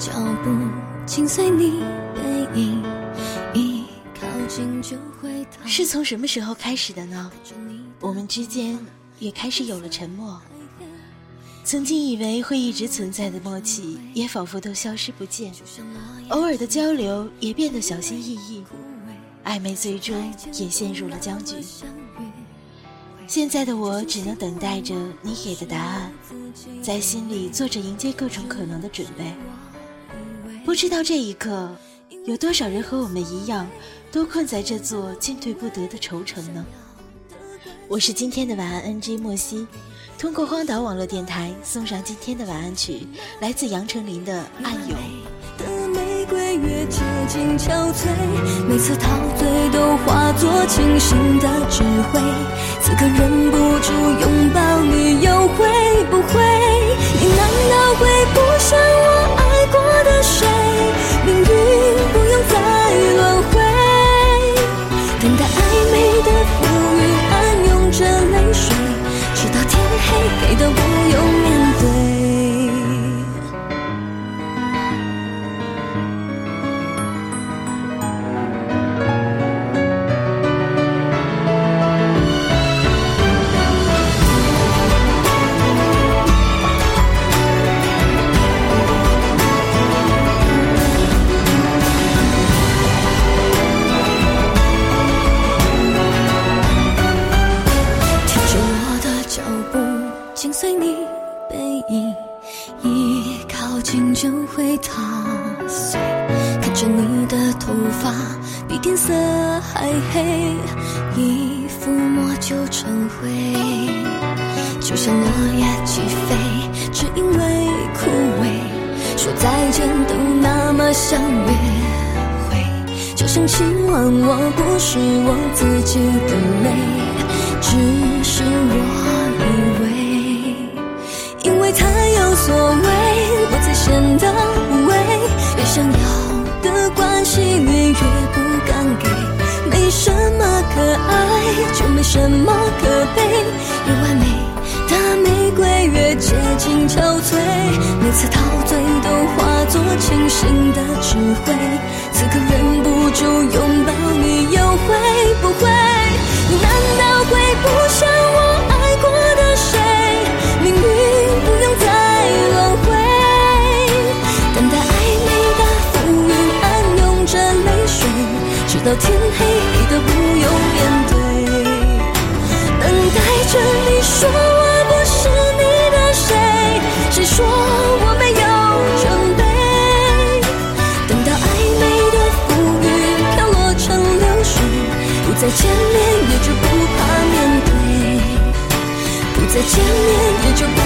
脚步紧随你背影，一靠近就会。是从什么时候开始的呢？我们之间也开始有了沉默。曾经以为会一直存在的默契，也仿佛都消失不见。偶尔的交流也变得小心翼翼，暧昧最终也陷入了僵局。现在的我只能等待着你给的答案，在心里做着迎接各种可能的准备。不知道这一刻，有多少人和我们一样，都困在这座进退不得的愁城呢？我是今天的晚安 NG 莫西。通过荒岛网络电台送上今天的晚安曲，来自杨丞琳的《暗涌》。的玫瑰越接近憔悴，每次陶醉都化作清醒的智慧。此刻忍不住拥抱你，又会如就会踏碎，看着你的头发比天色还黑，一抚摸就成灰，就像落叶起飞，只因为枯萎，说再见都那么像约会，就像亲吻，我不是我自己的。我才显得无畏。越想要的关系，你越不敢给。没什么可爱，就没什么可悲。越完美的玫瑰，越接近憔悴。每次陶醉都化作清醒的。智慧，到天黑你都不用面对等待着你说我不是你的谁谁说我没有准备等到暧昧的浮云飘落成流水不再见面也就不怕面对。不再见面也就不